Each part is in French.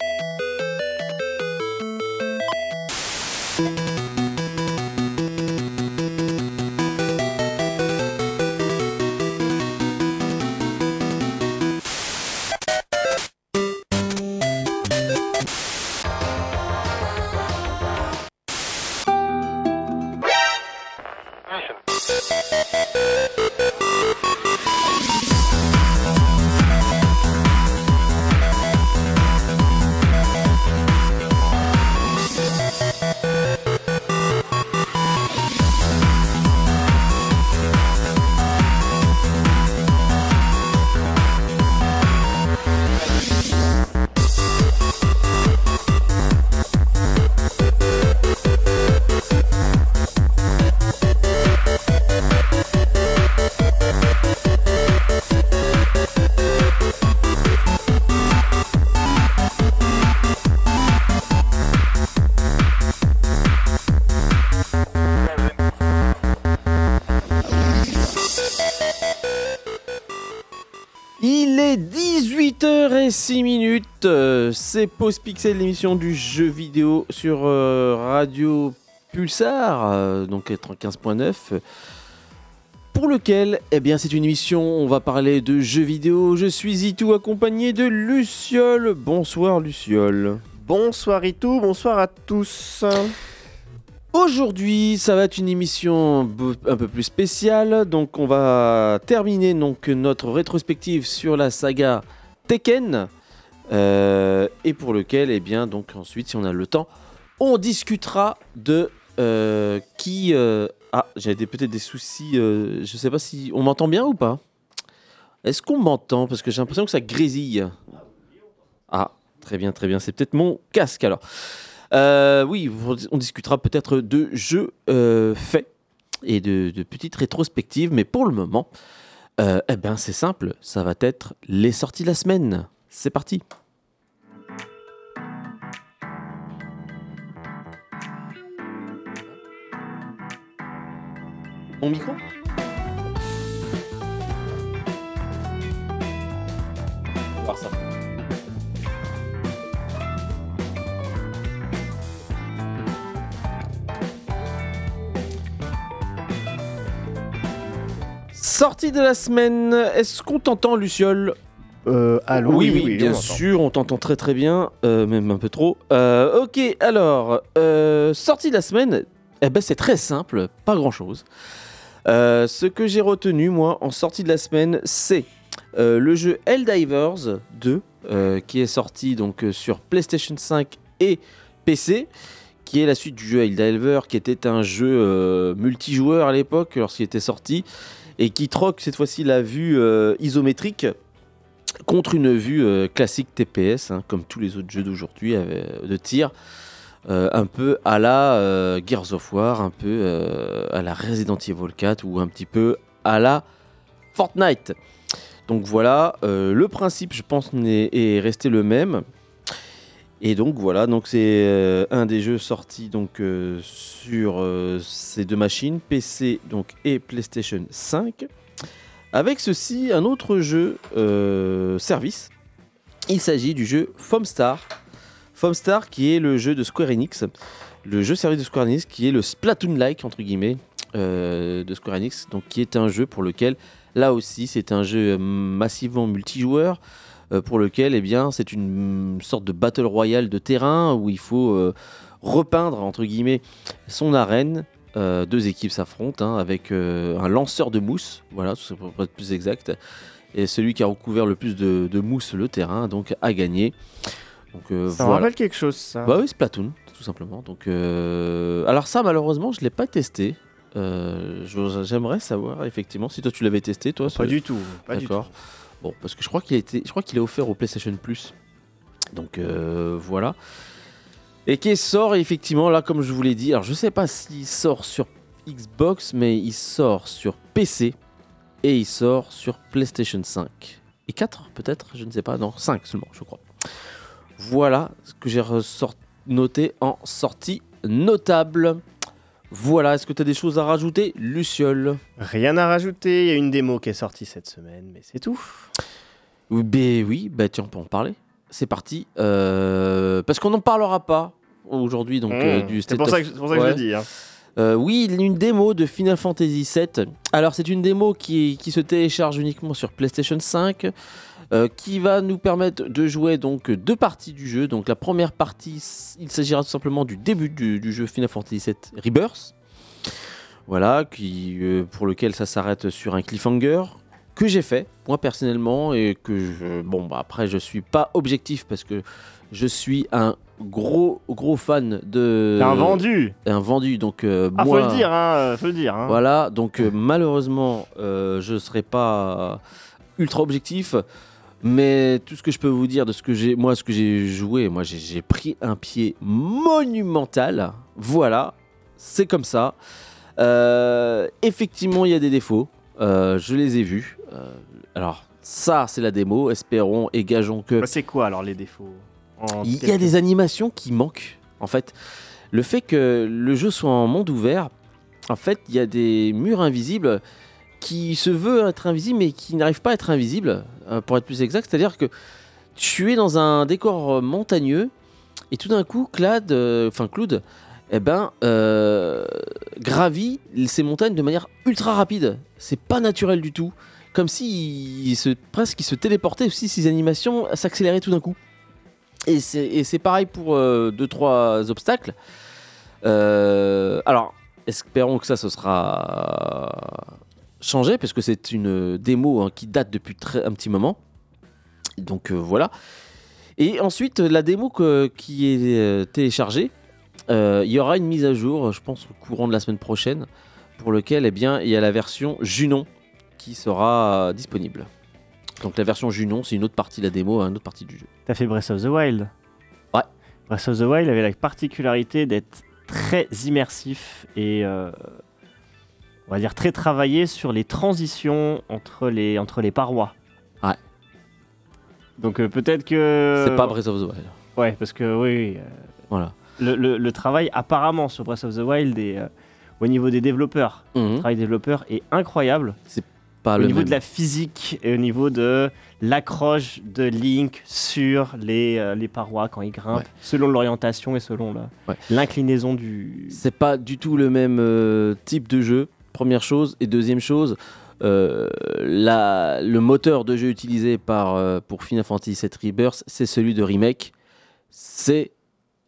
you c'est Pause Pixel, l'émission du jeu vidéo sur euh, Radio Pulsar, euh, donc 95.9, pour lequel, eh bien, c'est une émission, on va parler de jeux vidéo. Je suis Itou accompagné de Luciole. Bonsoir Luciole. Bonsoir Itou, bonsoir à tous. Aujourd'hui, ça va être une émission un peu plus spéciale. Donc, on va terminer donc notre rétrospective sur la saga Tekken, euh, et pour lequel, eh bien, donc ensuite, si on a le temps, on discutera de euh, qui. euh, Ah, j'ai peut-être des soucis. je sais pas si on m'entend bien ou pas. Est-ce qu'on m'entend? Parce que j'ai l'impression que ça grésille. Ah, très bien, très bien. C'est peut-être mon casque alors. Oui, on discutera peut-être de jeux faits et de, petites rétrospectives, mais pour le moment, eh ben c'est simple, ça va être les sorties de la semaine. C'est parti. Mon micro? Voir ça. Sortie de la semaine, est-ce qu'on t'entend Luciole? Euh, allô oui, oui, bien on sûr, on t'entend très très bien, euh, même un peu trop. Euh, ok, alors, sortie de la semaine, eh ben, c'est très simple, pas grand chose. ce que j'ai retenu, moi, en sortie de la semaine, c'est le jeu Helldivers 2, euh, qui est sorti donc sur PlayStation 5 et PC, qui est la suite du jeu Helldiver, qui était un jeu multijoueur à l'époque lorsqu'il était sorti, et qui troque cette fois-ci la vue isométrique contre une vue euh, classique TPS, hein, comme tous les autres jeux d'aujourd'hui euh, de tir, euh, un peu à la Gears of War, un peu à la Resident Evil 4 ou un petit peu à la Fortnite. Donc voilà, le principe, je pense, est resté le même. Et donc voilà, donc c'est un des jeux sortis donc sur ces deux machines, PC donc et PlayStation 5. Avec ceci, un autre jeu euh, service. Il s'agit du jeu Foamstar. Foamstar qui est le jeu de Square Enix. Le jeu service de Square Enix qui est le Splatoon-like, euh, de Square Enix. Donc qui est un jeu pour lequel, là aussi, c'est un jeu massivement multijoueur. euh, pour lequel, eh bien, c'est une sorte de battle royale de terrain où il faut repeindre, son arène euh, deux équipes s'affrontent hein, avec euh, un lanceur de mousse, voilà, pour être plus exact. Et celui qui a recouvert le plus de, de mousse le terrain, donc a gagné. Donc euh, Ça me voilà. rappelle quelque chose, ça. Bah oui, Splatoon, tout simplement. Donc, euh, alors ça, malheureusement, je l'ai pas testé. Euh, J'aimerais savoir effectivement si toi tu l'avais testé, toi. pas ce- du tout. Pas du tout. D'accord. Bon, parce que je crois qu'il a été, je crois qu'il est offert au PlayStation Plus. Donc euh, voilà. Et qui sort effectivement là, comme je vous l'ai dit. Alors je sais pas s'il sort sur Xbox, mais il sort sur PC et il sort sur PlayStation 5 et 4 peut-être, je ne sais pas. Non, 5 seulement, je crois. Voilà ce que j'ai noté en sortie notable. Voilà, est-ce que tu as des choses à rajouter, Luciole? Rien à rajouter. Il y a une démo qui est sortie cette semaine, mais c'est tout. Ben oui, bah tiens, on peut en parler. C'est parti. Euh, parce qu'on n'en parlera pas aujourd'hui donc euh, Mmh. du C'est pour ça que, c'est pour ça que je le dis. hein. Euh, oui, une démo de Final Fantasy VII. Alors, c'est une démo qui, qui se télécharge uniquement sur PlayStation 5, euh, qui va nous permettre de jouer donc deux parties du jeu. Donc, la première partie, il s'agira tout simplement du début du, du jeu Final Fantasy VII Rebirth. Voilà, qui, euh, pour lequel ça s'arrête sur un cliffhanger que j'ai fait moi personnellement et que je, bon bah après je suis pas objectif parce que je suis un gros gros fan de un vendu. un vendu donc euh, Ah, moi faut le dire, hein. Faut le dire. hein. voilà donc euh, malheureusement euh, je serai pas ultra objectif mais tout ce que je peux vous dire de ce que j'ai moi ce que j'ai joué moi j'ai- pris un pied monumental voilà c'est comme ça Euh, effectivement il y a des défauts je les ai vus alors ça c'est la démo espérons et gageons que Bah, c'est quoi alors les défauts il y a des animations qui manquent. En fait, le fait que le jeu soit en monde ouvert, en fait, il y a des murs invisibles qui se veulent être invisibles mais qui n'arrivent pas à être invisibles, euh, pour être plus exact. C'est-à-dire que tu es dans un décor euh, montagneux et tout d'un coup, Claude, euh, enfin Claude, eh ben, euh, gravit ces montagnes de manière ultra rapide. C'est pas naturel du tout. Comme si se, presque il se téléportait aussi, ces animations s'accéléraient tout d'un coup. Et c'est pareil pour euh, deux trois obstacles. Euh, alors, espérons que ça, ce sera changé, parce que c'est une démo hein, qui date depuis très, un petit moment. Donc euh, voilà. Et ensuite, la démo que- qui est euh, téléchargée, il y aura une mise à jour, je pense, au courant de la semaine prochaine, pour lequel eh bien, il y a la version Junon qui sera euh, disponible. Donc la version Junon, c'est une autre partie de la démo, une autre partie du jeu. T'as fait Breath of the Wild Ouais. Breath of the Wild avait la particularité d'être très immersif et euh, on va dire très travaillé sur les transitions entre les, entre les parois. Ouais. Donc euh, peut-être que. C'est pas Breath of the Wild. Ouais, parce que oui, euh, Voilà. le, le- le travail apparemment sur Breath of the Wild euh, au niveau des développeurs, le Mhm. travail des développeurs est incroyable. Pas au le niveau même. de la physique et au niveau de l'accroche de Link sur les, euh, les parois quand il grimpe, Ouais. selon l'orientation et selon la- Ouais. l'inclinaison du. C'est pas du tout le même euh, type de jeu, première chose. Et deuxième chose, euh, la- le moteur de jeu utilisé par, pour Final Fantasy VII Rebirth, c'est celui de Remake. C'est.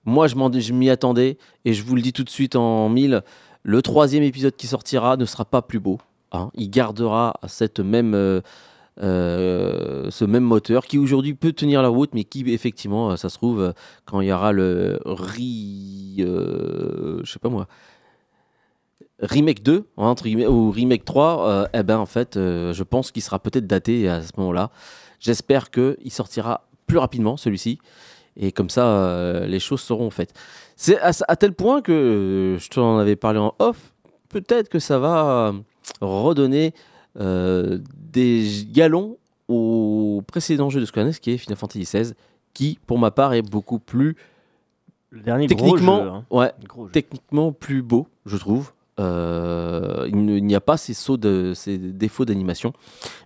Moi, je m'y attendais. Et je vous le dis tout de suite en mille le troisième épisode qui sortira ne sera pas plus beau. Hein. Il gardera cette même. euh, euh, ce même moteur qui aujourd'hui peut tenir la route mais qui effectivement euh, ça se trouve quand il y aura le euh, je sais pas moi remake 2 hein, entre ou remake 3 euh, eh ben en fait je pense qu'il sera peut-être daté à ce moment-là j'espère que il sortira plus rapidement celui-ci et comme ça les choses seront faites c'est à, tel point que je t'en avais parlé en off peut-être que ça va redonner euh, des galons au précédent jeu de Square Enix qui est Final Fantasy XVI qui pour ma part est beaucoup plus Le dernier techniquement gros jeu, hein. ouais Gros jeu. techniquement plus beau, je trouve. Euh, il n'y a pas ces sauts de ces défauts d'animation,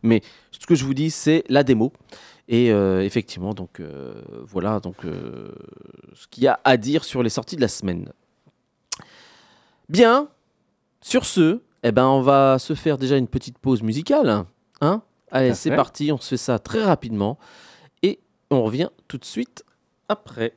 mais ce que je vous dis, c'est la démo. Et euh, effectivement, donc euh, voilà, donc ce qu'il y a à dire sur les sorties de la semaine. Bien. Sur ce, eh ben, on va se faire déjà une petite pause musicale, hein Allez, c'est parti. On se fait ça très rapidement et on revient tout de suite après.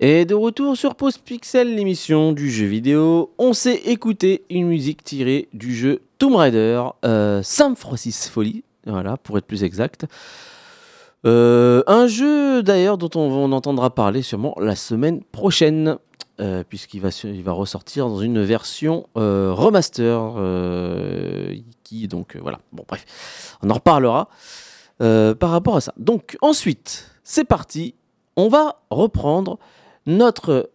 Et de retour sur Pause Pixel, l'émission du jeu vidéo, on s'est écouté une musique tirée du jeu Tomb Raider, euh, Sam Francis Folly, voilà, pour être plus exact. Euh, un jeu d'ailleurs dont on, entendra parler sûrement la semaine prochaine, euh, puisqu'il va, va ressortir dans une version euh, remaster, qui donc voilà, bon bref, on en reparlera par rapport à ça. Donc ensuite, c'est parti, on va reprendre notre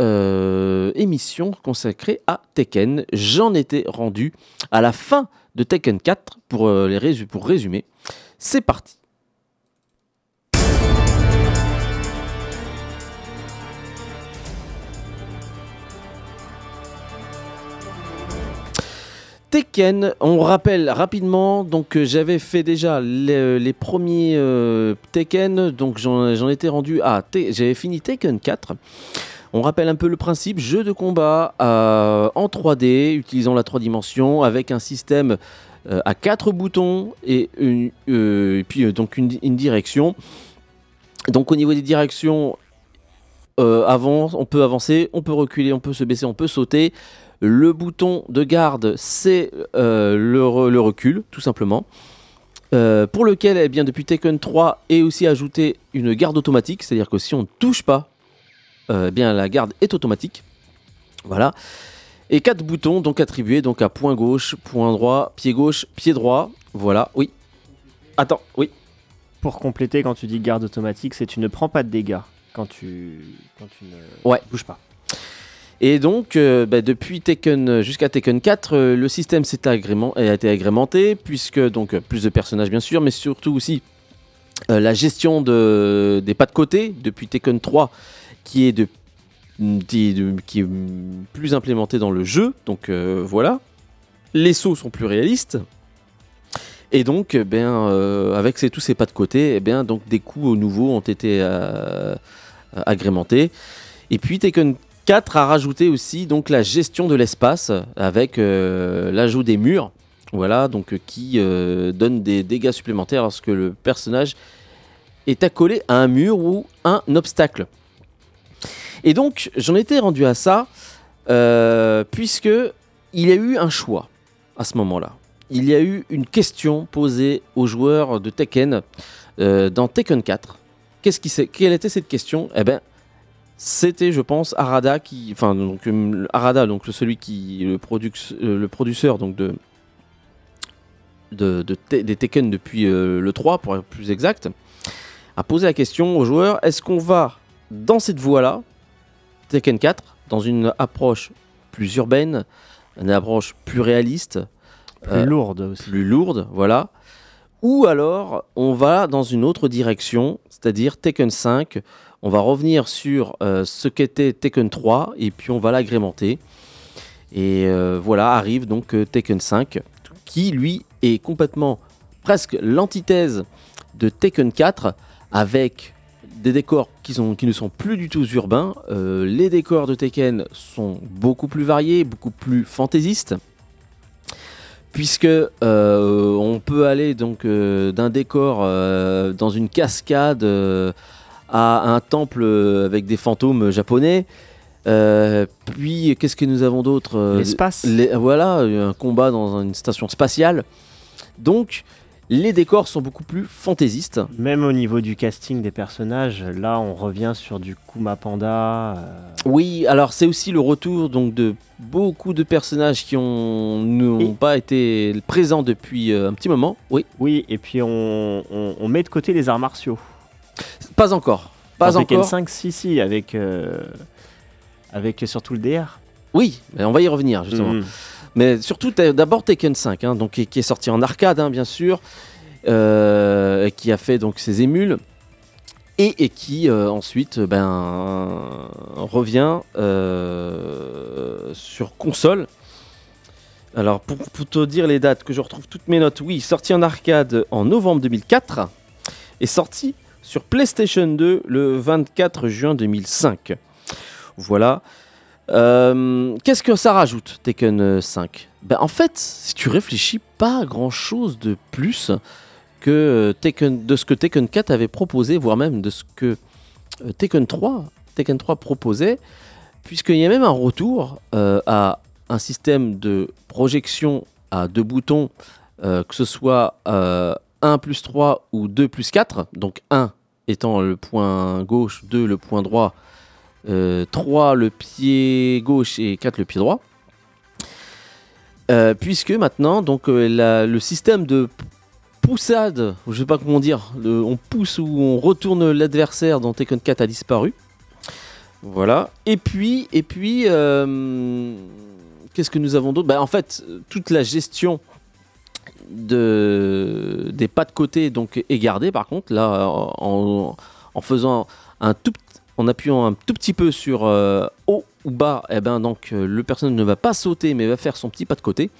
euh, émission consacrée à Tekken. J'en étais rendu à la fin de Tekken 4 pour, euh, pour résumer. C'est parti. Tekken, on rappelle rapidement, donc euh, j'avais fait déjà les, les premiers euh, Tekken, donc j'en étais rendu à, j'avais fini Tekken 4. On rappelle un peu le principe, jeu de combat euh, en 3D, utilisant la 3 dimensions, avec un système euh, à 4 boutons et, une- euh, puis euh, donc une, direction. Donc au niveau des directions, euh, avance, on peut avancer, on peut reculer, on peut se baisser, on peut sauter. Le bouton de garde, c'est euh, le, re- le recul, tout simplement. Euh, pour lequel, eh bien, depuis Tekken 3 est aussi ajouté une garde automatique, c'est-à-dire que si on ne touche pas, euh, eh bien, la garde est automatique. Voilà. Et quatre boutons donc attribués donc à point gauche, point droit, pied gauche, pied droit. Voilà. Oui. Attends. Oui. Pour compléter, quand tu dis garde automatique, c'est tu ne prends pas de dégâts quand tu, quand tu ne Ouais. bouges pas. Et donc, euh, bah, depuis Tekken jusqu'à Tekken 4, euh, le système s'est a été agrémenté, puisque donc euh, plus de personnages bien sûr, mais surtout aussi la gestion de, des pas de côté depuis Tekken 3, qui est de, plus implémenté dans le jeu. Donc voilà, les sauts sont plus réalistes. Et donc, eh avec tous ces pas de côté, eh bien, donc des coups nouveaux ont été agrémentés. Et puis Tekken 4 a rajouté aussi donc la gestion de l'espace avec euh, l'ajout des murs, voilà, donc euh, qui euh, donne des dégâts supplémentaires lorsque le personnage est accolé à un mur ou un obstacle. Et donc j'en étais rendu à ça puisque il y a eu un choix à ce moment-là. Il y a eu une question posée aux joueurs de Tekken dans Tekken 4. Qu'est-ce qui s'est- quelle était cette question? Eh ben, c'était, je pense, Arada qui, enfin, donc euh, Arada, donc celui qui, le, produc- euh, le producteur donc de, de, de Te- des Tekken depuis euh, le 3 pour être plus exact, a posé la question aux joueurs est-ce qu'on va dans cette voie-là, Tekken 4, dans une approche plus urbaine, une approche plus réaliste, Plus Euh, lourde aussi. plus lourde, voilà. Ou alors, on va dans une autre direction, c'est-à-dire Tekken 5. On va revenir sur euh, ce qu'était Tekken 3 et puis on va l'agrémenter. Et euh, voilà, arrive donc euh, Tekken 5, qui lui est complètement presque l'antithèse de Tekken 4 avec des décors qui, ne sont plus du tout urbains. Les décors de Tekken sont beaucoup plus variés, beaucoup plus fantaisistes puisque euh, on peut aller donc euh, d'un décor euh, dans une cascade à un temple avec des fantômes japonais. Puis qu'est-ce que nous avons d'autre L'espace. les- Voilà, un combat dans une station spatiale. Donc les décors sont beaucoup plus fantaisistes. Même au niveau du casting des personnages, là on revient sur du Kuma Panda. euh, Oui, alors c'est aussi le retour donc de beaucoup de personnages qui ont n'ont pas été présents depuis euh, un petit moment. Oui, Oui, et puis on, on- on met de côté les arts martiaux. pas encore. Pas Dans encore. 5, si, si, avec, euh, avec surtout le DR. Oui, mais on va y revenir justement. Mhm. Mais surtout d'abord Tekken 5, hein, donc qui, est sorti en arcade hein, bien sûr, euh, qui a fait donc ses émules et, qui euh, ensuite ben revient euh, sur console. Alors pour, pour te dire les dates que je retrouve toutes mes notes, oui, sorti en arcade en novembre 2004 et sorti sur PlayStation 2 le 24 juin 2005. Voilà. Euh, Qu'est-ce que ça rajoute, Tekken euh, 5 ben, En fait, si tu réfléchis, pas grand-chose de plus que euh, Tekken, de ce que Tekken 4 avait proposé, voire même de ce que euh, Tekken 3, Tekken 3 proposait, puisqu'il y a même un retour euh, à un système de projection à deux boutons, euh, que ce soit euh, 1 plus 3 ou 2 plus 4, donc 1 étant le point gauche, 2 le point droit, euh, 3 le pied gauche et 4 le pied droit. Euh, puisque maintenant, donc, euh, la- le système de poussade, je sais pas comment dire, on pousse ou on retourne l'adversaire dans Tekken 4 a disparu. Voilà. Et puis, et puis, euh, qu'est-ce que nous avons d'autre? Bah, En fait, toute la gestion de, des pas de côté donc, est gardée par contre. Là, en, en faisant un tout, en appuyant un tout petit peu sur euh, haut ou bas, eh ben, donc, euh, le personnage ne va pas sauter mais va faire son petit pas de côté.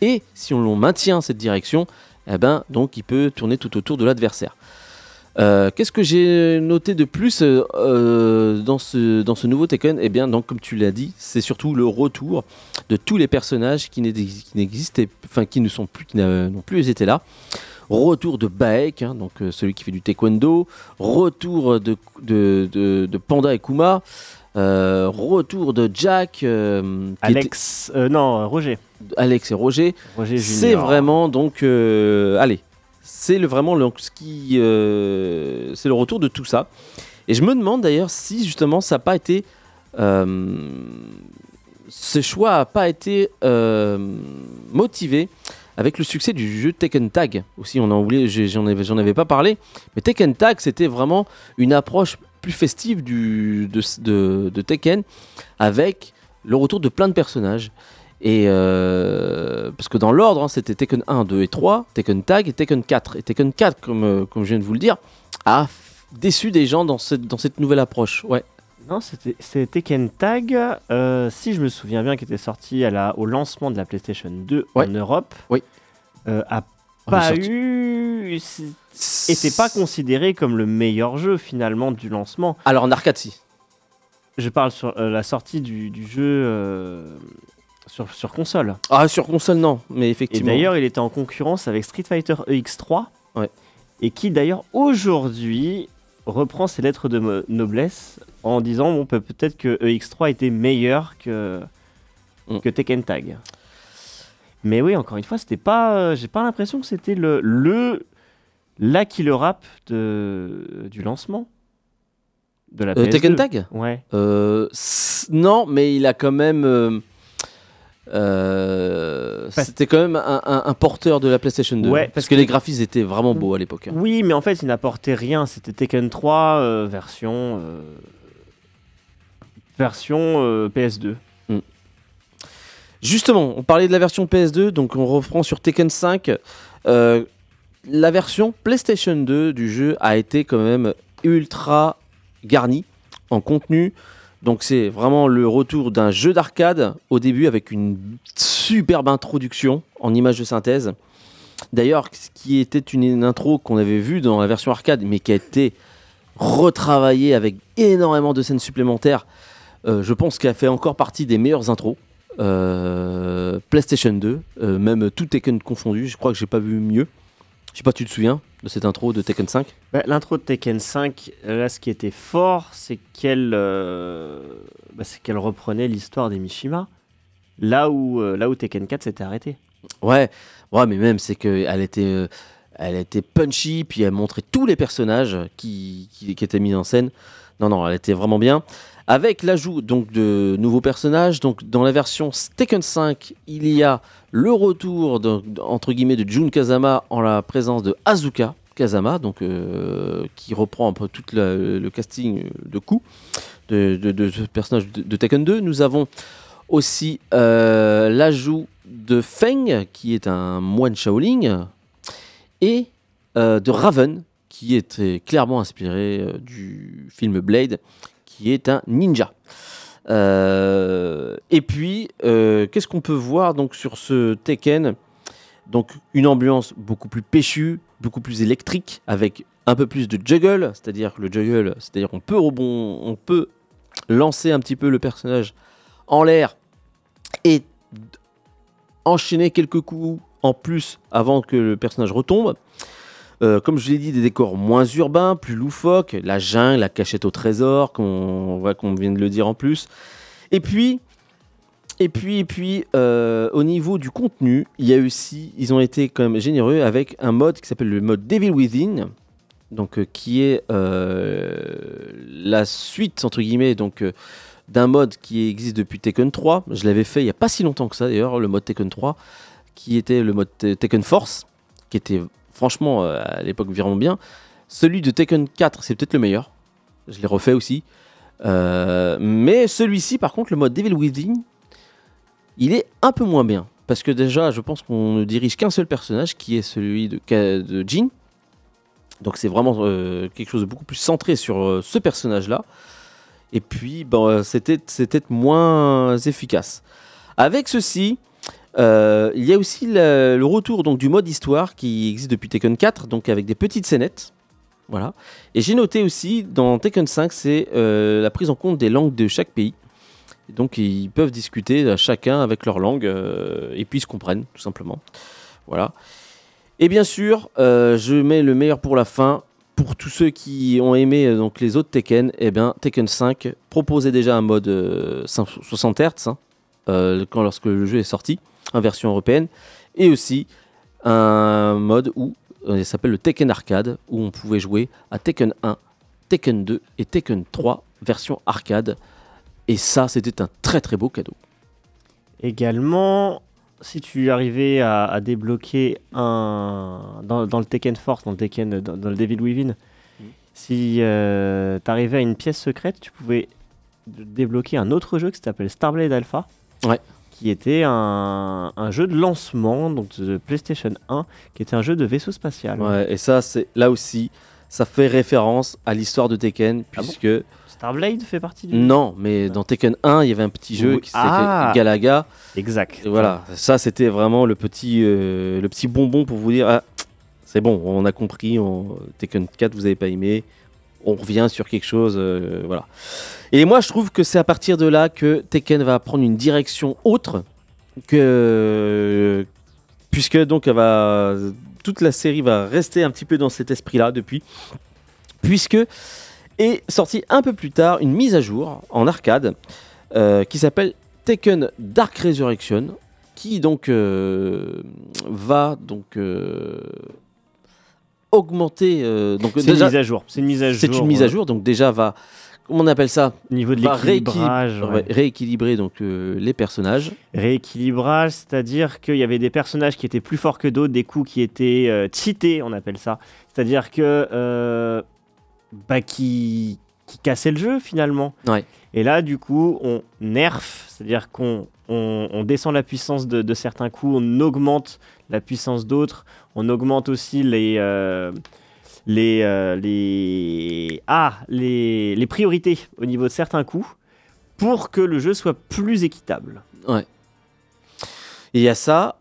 Et si on maintient cette direction, eh ben, donc, il peut tourner tout autour de l'adversaire. Euh, Qu'est-ce que j'ai noté de plus dans, ce, nouveau Tekken? Eh bien, donc, comme tu l'as dit, c'est surtout le retour de tous les personnages qui n'ex- qui n'existaient, enfin, qui ne plus, qui n'ont plus été là. Retour de Baek, hein, donc euh, celui qui fait du taekwondo. Retour de, de, de- de Panda et Kuma. Euh, retour de Jack, euh, était- Alex, non, Roger. Alex et Roger. Roger C'est vraiment donc, allez, c'est le vraiment le, ce qui, c'est le retour de tout ça. Et je me demande d'ailleurs si justement ça n'a pas été, ce choix n'a pas été euh, motivé avec le succès du jeu Tekken Tag. Aussi, on a oublié, j'en avais, pas parlé, mais Tekken Tag c'était vraiment une approche plus festive du, de, de- Tekken avec le retour de plein de personnages. Et euh, parce que dans l'ordre, hein, c'était Tekken 1, 2 et 3, Tekken Tag et Tekken 4. Et Tekken 4, comme, euh, comme je viens de vous le dire, a déçu des gens dans cette, dans cette nouvelle approche. Ouais. Non, c'était Tekken Tag, euh, si je me souviens bien, qui était sorti à la, au lancement de la PlayStation 2 Ouais. en Europe. Oui. Euh, a pas eu. était pas considéré comme le meilleur jeu finalement du lancement. Alors en arcade, si. Je parle sur euh, la sortie du, du jeu sur, sur console. Ah, sur console, non, mais Et effectivement. d'ailleurs, il était en concurrence avec Street Fighter EX3. Ouais. Et qui d'ailleurs aujourd'hui reprend ses lettres de noblesse en disant bon, peut-être que EX3 était meilleur que, Mm. que Tekken Tag. Mais oui, encore une fois, c'était pas. euh, J'ai pas l'impression que c'était le, le la killer rap de, du lancement de la Euh, PS2. Tekken Tag? Ouais. Euh, Non, mais il a quand même. euh, C'était quand même un, un- un porteur de la PlayStation 2. Ouais, parce, parce que, que- les graphismes étaient vraiment beaux à l'époque. hein. Oui, mais en fait, il n'apportait rien. C'était Tekken 3 euh, version euh, version euh, PS2. Justement, on parlait de la version PS2, donc on reprend sur Tekken 5. Euh, la version PlayStation 2 du jeu a été quand même ultra garnie en contenu. Donc c'est vraiment le retour d'un jeu d'arcade au début avec une superbe introduction en image de synthèse. D'ailleurs, ce qui était une, intro qu'on avait vue dans la version arcade, mais qui a été retravaillée avec énormément de scènes supplémentaires, je pense qu'elle fait encore partie des meilleures intros. Euh, PlayStation 2, euh, même tout Tekken confondu, je crois que j'ai pas vu mieux. Je sais pas, tu te souviens de cette intro de Tekken 5 Bah, L'intro de Tekken 5, là, ce qui était fort, c'est qu'elle euh, bah, qu'elle reprenait l'histoire des Mishima. Là où, euh, là où Tekken 4 s'était arrêté. Ouais, ouais, mais même c'est que elle était, euh, elle était punchy, puis elle montrait tous les personnages qui, qui, qui étaient mis en scène. Non, non, elle était vraiment bien. Avec l'ajout donc de nouveaux personnages, donc dans la version Tekken 5, il y a le retour de- entre guillemets de Jun Kazama en la présence de Azuka Kazama, donc euh, qui reprend un peu tout le casting de coup de, de- ce personnage de, Tekken 2. Nous avons aussi euh, l'ajout de Feng, qui est un moine Shaolin, et euh, de Raven, qui est clairement inspiré du film Blade, qui est un ninja. Euh, et puis, euh, qu'est-ce qu'on peut voir donc sur ce Tekken? Donc, une ambiance beaucoup plus péchue, beaucoup plus électrique, avec un peu plus de juggle, c'est-à-dire le juggle, c'est-à-dire qu'on peut rebond, on peut lancer un petit peu le personnage en l'air et enchaîner quelques coups en plus avant que le personnage retombe. Euh, comme je l'ai dit, des décors moins urbains, plus loufoques, la jungle, la cachette au trésor, qu'on on voit qu'on vient de le dire en plus. Et puis, et puis, et puis, euh, au niveau du contenu, il y a aussi, ils ont été quand même généreux avec un mode qui s'appelle le mode Devil Within, donc euh, qui est la suite entre guillemets, donc d'un mode qui existe depuis Tekken 3. Je l'avais fait il y a pas si longtemps que ça d'ailleurs, le mode Tekken 3, qui était le mode Te- Tekken Force, qui était franchement euh, à l'époque vraiment bien. Celui de Tekken 4, c'est peut-être le meilleur. Je l'ai refait aussi. Euh, mais celui-ci, par contre, le mode Devil Within, il est un peu moins bien. Parce que déjà, je pense qu'on ne dirige qu'un seul personnage, qui est celui de, de Jin. Donc c'est vraiment euh, quelque chose de beaucoup plus centré sur ce personnage-là. Et puis, bon, c'était moins efficace. Avec ceci, euh, il y a aussi le, retour donc, du mode histoire qui existe depuis Tekken 4, donc avec des petites scénettes. Voilà. Et j'ai noté aussi dans Tekken 5, c'est euh, la prise en compte des langues de chaque pays. Donc ils peuvent discuter chacun avec leur langue euh, et puis ils se comprennent tout simplement. Voilà. Et bien sûr, je mets le meilleur pour la fin. Pour tous ceux qui ont aimé donc les autres Tekken, eh bien Tekken 5 proposait déjà un mode euh, 60 Hz quand lorsque le jeu est sorti en version européenne, et aussi un mode où euh, il s'appelle le Tekken Arcade où on pouvait jouer à Tekken 1, Tekken 2 et Tekken 3 version arcade. Et ça, c'était un très très beau cadeau. Également, si tu arrivais à, à débloquer un. Dans, dans le Tekken Force, dans le Tekken, dans, dans le Devil Within, Mhm. si tu arrivais à une pièce secrète, tu pouvais débloquer un autre jeu qui s'appelle Starblade Alpha. Ouais. Qui était un, un jeu de lancement donc de PlayStation 1, qui était un jeu de vaisseau spatial. Ouais, et ça, c'est là aussi, ça fait référence à l'histoire de Tekken, Ah bon puisque Starblade fait partie du. non, mais dans Tekken 1, il y avait un petit jeu Oui. qui s'appelait Ah. Galaga. Exact. Et voilà, ça c'était vraiment le petit, euh, le petit bonbon pour vous dire, ah, c'est bon, on a compris, on- Tekken 4 vous avez pas aimé, on revient sur quelque chose, euh, voilà. Et moi je trouve que c'est à partir de là que Tekken va prendre une direction autre que puisque donc va toute la série va rester un petit peu dans cet esprit-là depuis, puisque est sorti un peu plus tard une mise à jour en arcade euh, qui s'appelle Tekken Dark Resurrection, qui donc euh, va donc augmenter. euh, donc C'est une mise à jour. C'est une mise à jour. c'est une mise à euh, jour, donc déjà va, comment on appelle ça Au niveau de l'équilibrage. ouais. rééquilibrer donc euh, les personnages. Rééquilibrage, c'est-à-dire qu'il y avait des personnages qui étaient plus forts que d'autres, des coups qui étaient euh, cheatés, on appelle ça. C'est-à-dire que bah, qui, qui cassaient le jeu finalement. Ouais. Et là, du coup, on nerf, c'est-à-dire qu'on on, on descend la puissance de, de certains coups, on augmente la puissance d'autres, on augmente aussi les euh, les euh, les ah les, les priorités au niveau de certains coups pour que le jeu soit plus équitable. Et il y a ça.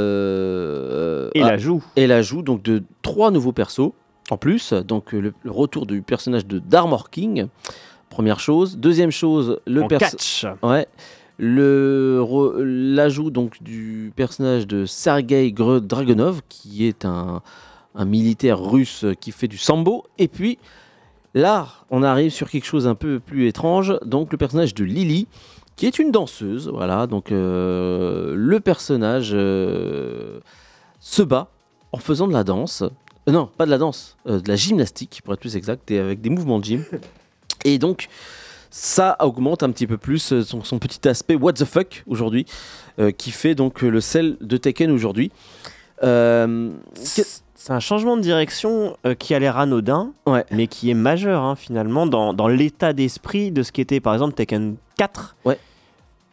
euh, Et ah, l'ajout. et l'ajout donc de trois nouveaux persos en plus. Donc le, le retour du personnage de Darmor King. Première chose. Deuxième chose, le perso-. Ouais. L'ajout donc du personnage de Sergei Dragonov, qui est un, un militaire russe qui fait du sambo. Et puis là, on arrive sur quelque chose un peu plus étrange. Donc le personnage de Lily, qui est une danseuse. Voilà. Donc euh, le personnage euh, se bat en faisant de la danse. Euh, non, pas de la danse, de la gymnastique pour être plus exact, et avec des mouvements de gym. Et donc ça augmente un petit peu plus euh, son, son petit aspect what the fuck aujourd'hui, euh, qui fait donc euh, le sel de Tekken aujourd'hui. Euh, C'est un changement de direction euh, qui a l'air anodin, Ouais. mais qui est majeur hein, finalement dans, dans l'état d'esprit de ce qui était par exemple Tekken 4. Ouais.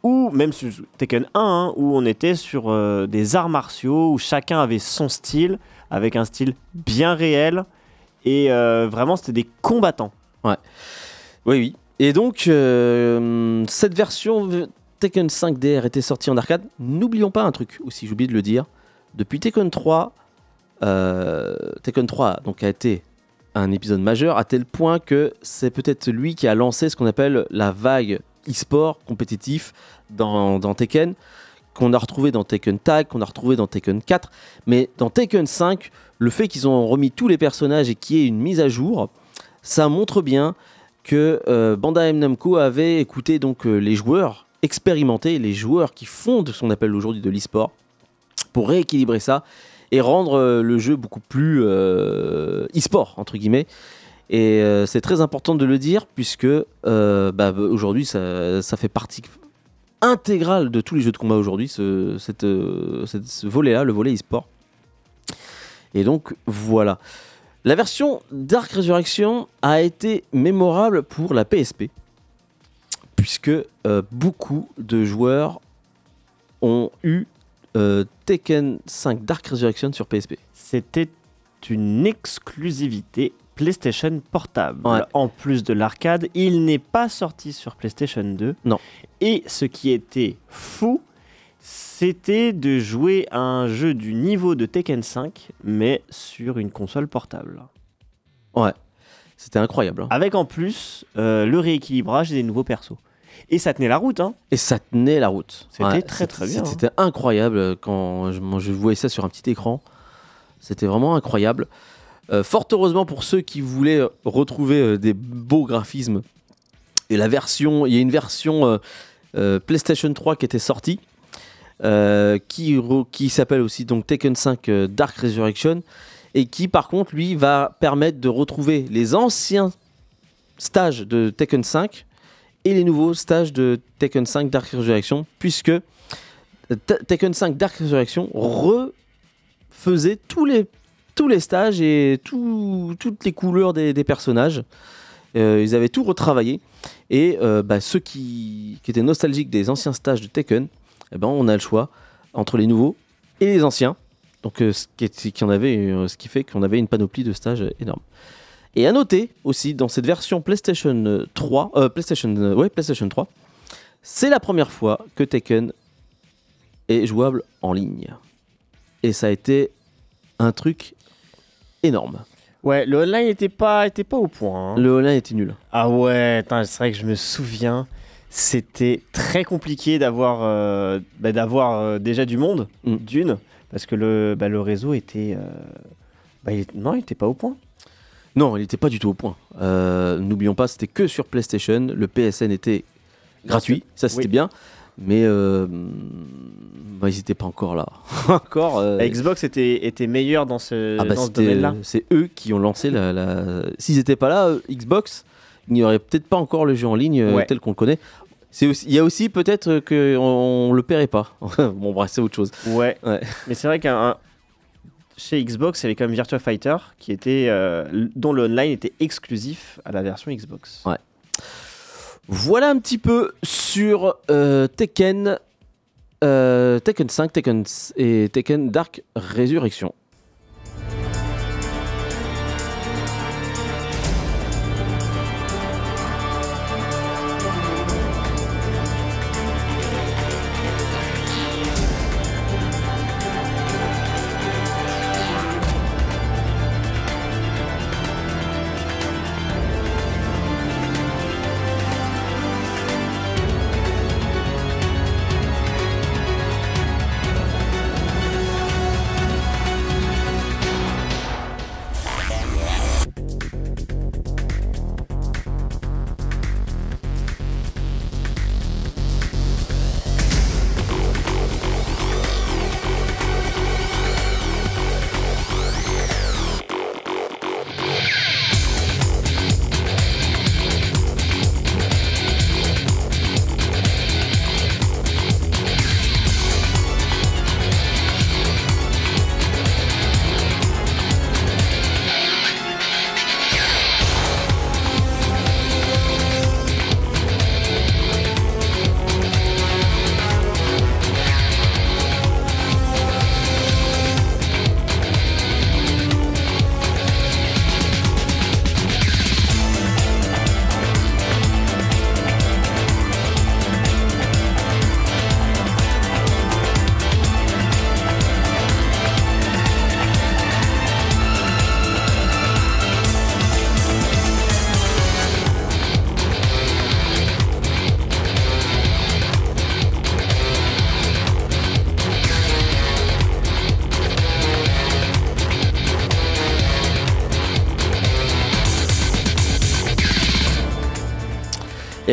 Ou même sur Tekken 1, hein, où on était sur des arts martiaux, où chacun avait son style, avec un style bien réel, et vraiment c'était des combattants. Oui, oui. Et donc, euh, cette version Tekken 5 DR était sortie en arcade. N'oublions pas un truc aussi, j'ai oublié de le dire. Depuis Tekken 3, euh, Tekken 3 donc, a été un épisode majeur à tel point que c'est peut-être lui qui a lancé ce qu'on appelle la vague e-sport compétitif dans, dans Tekken. qu'on a retrouvé dans Tekken Tag, qu'on a retrouvé dans Tekken 4, mais dans Tekken 5, le fait qu'ils ont remis tous les personnages et qu'il y ait une mise à jour, ça montre bien que euh, Bandai Namco avait écouté donc euh, les joueurs expérimentés, les joueurs qui font de ce qu'on appelle aujourd'hui de l'e-sport, pour rééquilibrer ça et rendre euh, le jeu beaucoup plus euh, e-sport entre guillemets. Et c'est très important de le dire puisque bah, aujourd'hui ça, fait partie intégrale de tous les jeux de combat aujourd'hui, ce, ce volet-là, le volet e-sport. Et donc voilà. La version Dark Resurrection a été mémorable pour la PSP puisque euh, beaucoup de joueurs ont eu euh, Tekken 5 Dark Resurrection sur PSP. C'était une exclusivité PlayStation Portable. Ouais. En plus de l'arcade, il n'est pas sorti sur PlayStation 2. Non. Et ce qui était fou, c'était de jouer à un jeu du niveau de Tekken 5, mais sur une console portable. C'était incroyable. hein. Avec en plus euh, le rééquilibrage des nouveaux persos. Et ça tenait la route, hein Et ça tenait la route. C'était très, très bien, hein. C'était incroyable quand je, moi, je voyais ça sur un petit écran. C'était vraiment incroyable. Euh, fort heureusement pour ceux qui voulaient euh, retrouver euh, des beaux graphismes. Et la version, il y a une version euh, euh, PlayStation 3 qui était sortie, euh, qui, s'appelle aussi donc Tekken 5 euh, Dark Resurrection, et qui par contre lui va permettre de retrouver les anciens stages de Tekken 5 et les nouveaux stages de Tekken 5 Dark Resurrection, puisque euh, Te- Tekken 5 Dark Resurrection refaisait tous les, tous les stages et tout- toutes les couleurs des, personnages. Ils avaient tout retravaillé. Et bah, ceux qui, qui étaient nostalgiques des anciens stages de Tekken, eh ben, on a le choix entre les nouveaux et les anciens. Donc, euh, ce, qui est- qui en avait, euh, ce qui fait qu'on avait une panoplie de stages énorme. Et à noter aussi, dans cette version PlayStation euh, 3, euh, PlayStation, ouais, PlayStation 3, c'est la première fois que Tekken est jouable en ligne. Et ça a été un truc énorme. Ouais, le online n'était pas, était pas au point. hein. Le online était nul. Ah ouais, c'est vrai que je me souviens. C'était très compliqué d'avoir euh, bah, d'avoir euh, déjà du monde, Mm. d'une, parce que le, bah, le réseau était. euh, bah, il est- non, il était pas au point. Non, il n'était pas du tout au point. N'oublions pas, c'était que sur PlayStation. Le PSN était gratuit, ça c'était Oui. bien. Mais bah, ils n'étaient pas encore là. encore. La Xbox était, était meilleure dans ce, ah dans ce c'était- domaine-là. c'est eux qui ont lancé la. la- S'ils n'étaient pas là, Xbox, il n'y aurait peut-être pas encore le jeu en ligne euh, Ouais. tel qu'on le connaît. Aussi- Il y a aussi peut-être qu'on ne le paierait pas. bon, bref, c'est autre chose. Ouais. Ouais. Mais c'est vrai qu'un un- chez Xbox, il y avait quand même Virtua Fighter qui était euh, dont le online était exclusif à la version Xbox. Ouais. Voilà un petit peu sur euh, Tekken, euh, Tekken 5, Tekken et Tekken Dark Resurrection.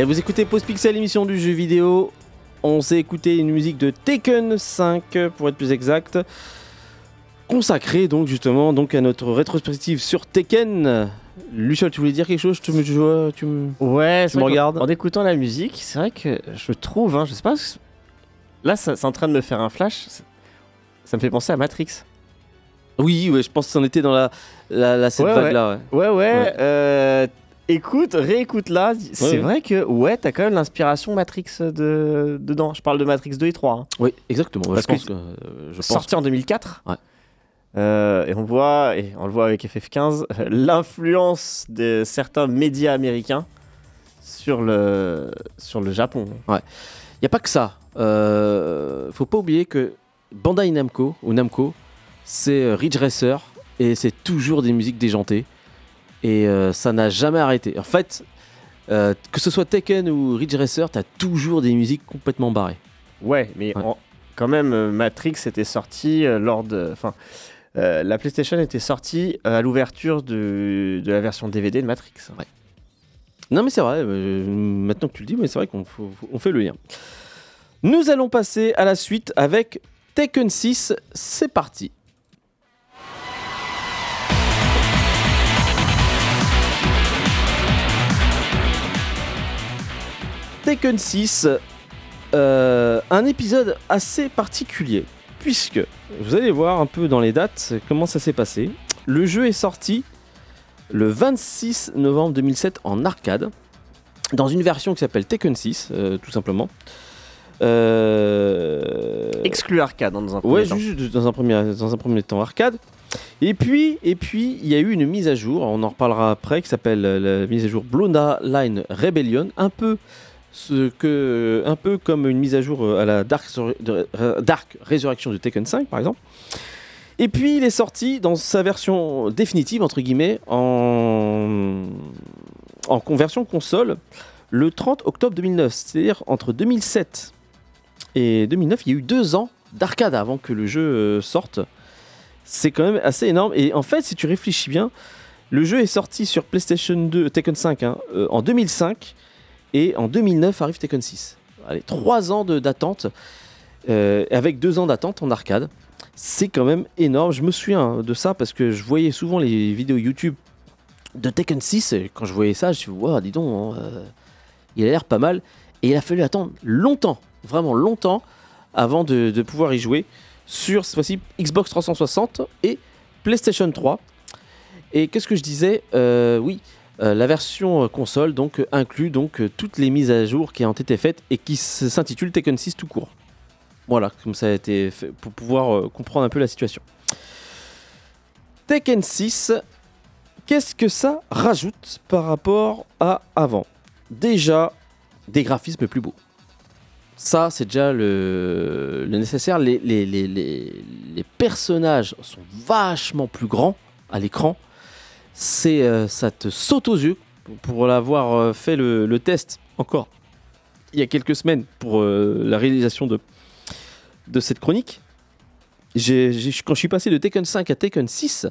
Vous écoutez Pause Pixel, émission du jeu vidéo. On s'est écouté une musique de Taken 5, pour être plus exact, consacrée donc justement donc à notre rétrospective sur Tekken. Luciol, tu voulais dire quelque chose? Tu me, tu Ouais, Tu me regardes? En écoutant la musique, c'est vrai que je trouve, hein, je sais pas. Là, c'est en train de me faire un flash. Ça ça me fait penser à Matrix. Oui, ouais, je pense que c'en était dans la, la, la- cette Ouais, vague-là. ouais. Ouais, ouais. Ouais. euh, écoute, réécoute là. C'est Ouais. vrai que, ouais, t'as quand même l'inspiration Matrix de, dedans. Je parle de Matrix 2 et 3. hein. Oui, exactement. Parce je pense que- que, euh, je pense Sorti en 2004. Ouais. Euh, et on voit, et on le voit avec FF15, euh, l'influence de certains médias américains sur le, sur le Japon. Il n'y a pas que ça. Euh, faut pas oublier que Bandai Namco, ou Namco, c'est euh, Ridge Racer et c'est toujours des musiques déjantées. Et euh, ça n'a jamais arrêté. En fait, euh, que ce soit Tekken ou Ridge Racer, t'as toujours des musiques complètement barrées. Ouais, mais Ouais. en- quand même, euh, Matrix était sorti lors de. Enfin, euh, la PlayStation était sortie à l'ouverture de, de la version DVD de Matrix. Non mais c'est vrai, maintenant que tu le dis, mais c'est vrai qu'on on fait le lien. Nous allons passer à la suite avec Tekken 6, c'est parti. Tekken 6, euh, un épisode assez particulier, puisque vous allez voir un peu dans les dates comment ça s'est passé. Le jeu est sorti le 26 novembre 2007 en arcade, dans une version qui s'appelle Tekken 6, euh, tout simplement. Euh, Exclu arcade hein, dans un premier Ouais, temps. juste dans un premier, dans un premier temps arcade. Et puis, et puis, il y a eu une mise à jour, on en reparlera après, qui s'appelle la mise à jour Blonda Line Rebellion, un peu ce que, un peu comme une mise à jour euh, à la Dark, euh, Dark Resurrection de Tekken 5, par exemple. Et puis, il est sorti dans sa version définitive, entre guillemets, en, conversion console, le 30 octobre 2009. C'est-à-dire entre 2007 et 2009, il y a eu deux ans d'arcade avant que le jeu euh, sorte. C'est quand même assez énorme. Et en fait, si tu réfléchis bien, le jeu est sorti sur PlayStation 2, Tekken 5 hein, euh, en 2005 et en 2009 arrive Tekken 6. Allez, trois ans de- d'attente euh, avec deux ans d'attente en arcade. C'est quand même énorme. Je me souviens de ça parce que je voyais souvent les vidéos YouTube de Tekken 6 et quand je voyais ça, je me suis dit, Wow, dis donc, hein, euh, il a l'air pas mal. Et il a fallu attendre longtemps, vraiment longtemps, avant de, de pouvoir y jouer sur cette fois-ci Xbox 360 et PlayStation 3. Et qu'est-ce que je disais? Euh, Oui, euh, la version euh, console donc euh, inclut donc toutes les mises à jour qui ont été faites et qui s- s'intitulent Tekken 6 tout court. Voilà, comme ça a été fait pour pouvoir comprendre un peu la situation. Tekken 6, qu'est-ce que ça rajoute par rapport à avant? Déjà, des graphismes plus beaux. Ça, c'est déjà le, nécessaire. Les personnages sont vachement plus grands à l'écran. C'est, euh, ça te saute aux yeux pour, l'avoir euh, fait le, test encore il y a quelques semaines pour euh, la réalisation de, de cette chronique. Quand je suis passé de Tekken 5 à Tekken 6,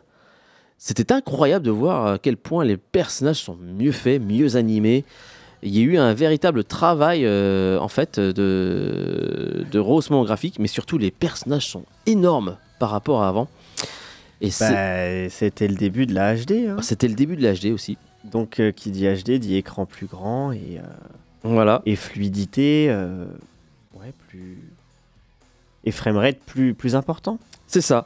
c'était incroyable de voir à quel point les personnages sont mieux faits, mieux animés. Il y a eu un véritable travail en fait de, de rehaussement graphique, mais surtout les personnages sont énormes par rapport à avant. Et Bah, C'était le début de la HD. hein. c'était le début de l'HD aussi. Donc, euh, qui dit HD dit écran plus grand et, euh, Voilà. et fluidité. euh, ouais, plus. Et framerate plus, plus important. C'est ça.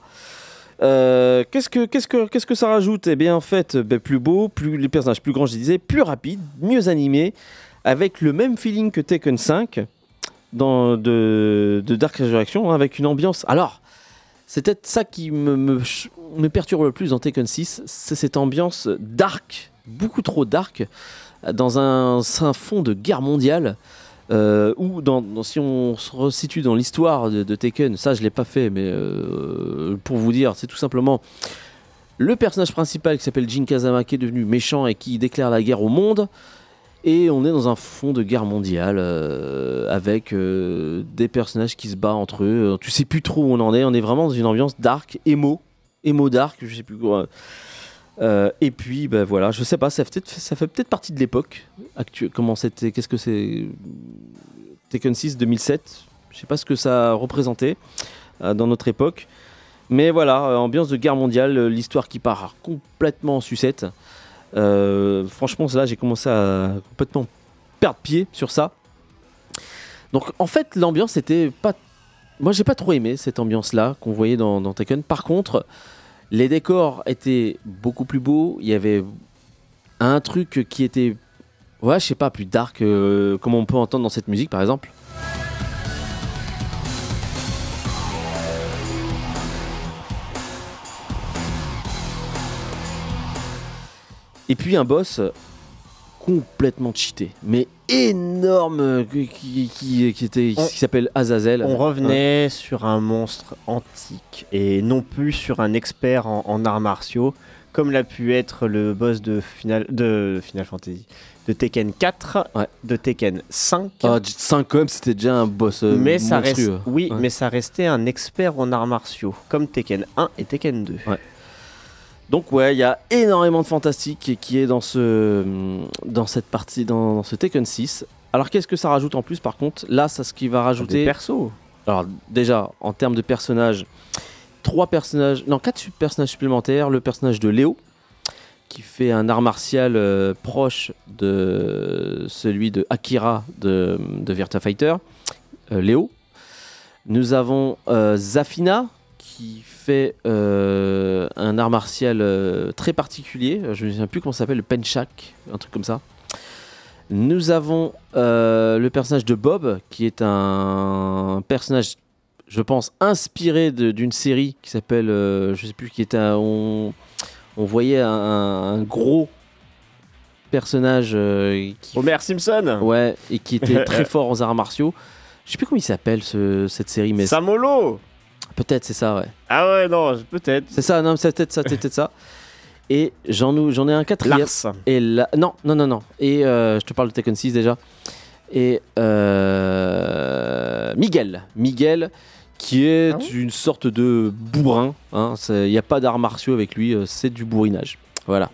Euh, qu'est-ce que qu'est-ce que qu'est-ce que ça rajoute? Eh bien en fait, ben, plus beau, plus les personnages plus grands, je disais, plus rapide, mieux animé, avec le même feeling que Tekken 5 dans de, de Dark Resurrection, hein, avec une ambiance. Alors, c'est peut-être ça qui me, perturbe le plus dans Tekken 6, c'est cette ambiance dark, beaucoup trop dark, dans un, un fond de guerre mondiale. Euh, ou dans, dans- si on se resitue dans l'histoire de, de Tekken, ça je l'ai pas fait, mais euh, pour vous dire, c'est tout simplement le personnage principal qui s'appelle Jin Kazama qui est devenu méchant et qui déclare la guerre au monde. Et on est dans un fond de guerre mondiale euh, avec euh, des personnages qui se battent entre eux. Tu sais plus trop où on en est. On est vraiment dans une ambiance dark, émo, émo dark, je sais plus quoi. Euh, et puis, ben voilà, je sais pas, ça fait peut-être, partie de l'époque. Comment c'était Qu'est-ce que c'est Tekken 6 2007. Je sais pas ce que ça représentait euh, dans notre époque. Mais voilà, euh, ambiance de guerre mondiale, euh, l'histoire qui part complètement en sucette. Euh, franchement, là, j'ai commencé à complètement perdre pied sur ça. Donc, en fait, l'ambiance était pas. Moi, j'ai pas trop aimé cette ambiance-là qu'on voyait dans, dans Tekken. Par contre, les décors étaient beaucoup plus beaux. Il y avait un truc qui était, ouais, je sais pas, plus dark, euh, comme on peut entendre dans cette musique, par exemple. Et puis un boss complètement cheaté, mais énorme, qui, qui, qui- qui était, On- qui s'appelle Azazel. On revenait sur un monstre antique et non plus sur un expert en, en arts martiaux, comme l'a pu être le boss de Final, de Final Fantasy, de Tekken 4, Ouais. de Tekken 5. Ah, 5 quand même, c'était déjà un boss euh, mais ça reste, monstrueux. oui, Ouais. mais ça restait un expert en arts martiaux, comme Tekken 1 et Tekken 2. Donc ouais, il y a énormément de fantastique qui est dans ce dans cette partie dans, dans ce Tekken 6. Alors qu'est-ce que ça rajoute en plus par contre? Là, ça ce qui va Des rajouter persos. Alors déjà en termes de personnages, trois personnages, non quatre personnages supplémentaires. Le personnage de Léo qui fait un art martial euh, proche de celui de Akira de, de Virtua Fighter, euh, Léo. Nous avons euh, Zafina qui fait euh, un art martial euh, très particulier. Je ne sais plus comment ça s'appelle, le Penchak, un truc comme ça. Nous avons euh, le personnage de Bob, qui est un personnage, je pense, inspiré d'une série qui s'appelle, euh, je sais plus, qui était, un- on, on voyait un, un gros personnage qui, Homer Simpson ouais, et qui était très fort aux arts martiaux. Je sais plus comment il s'appelle ce- cette série, mais Samolo peut-être c'est ça, ouais. Ah ouais, non, peut-être. C'est ça, non, c'est peut-être ça, c'est peut-être ça. Et j'en ai un quatrième. Lars. Et là, non, non, non, non. Et euh, je te parle de Tekken 6 déjà. Et euh, Miguel. Miguel, qui est Ah ouais une sorte de bourrin. hein. Il n'y a pas d'arts martiaux avec lui, euh, c'est du bourrinage. Voilà.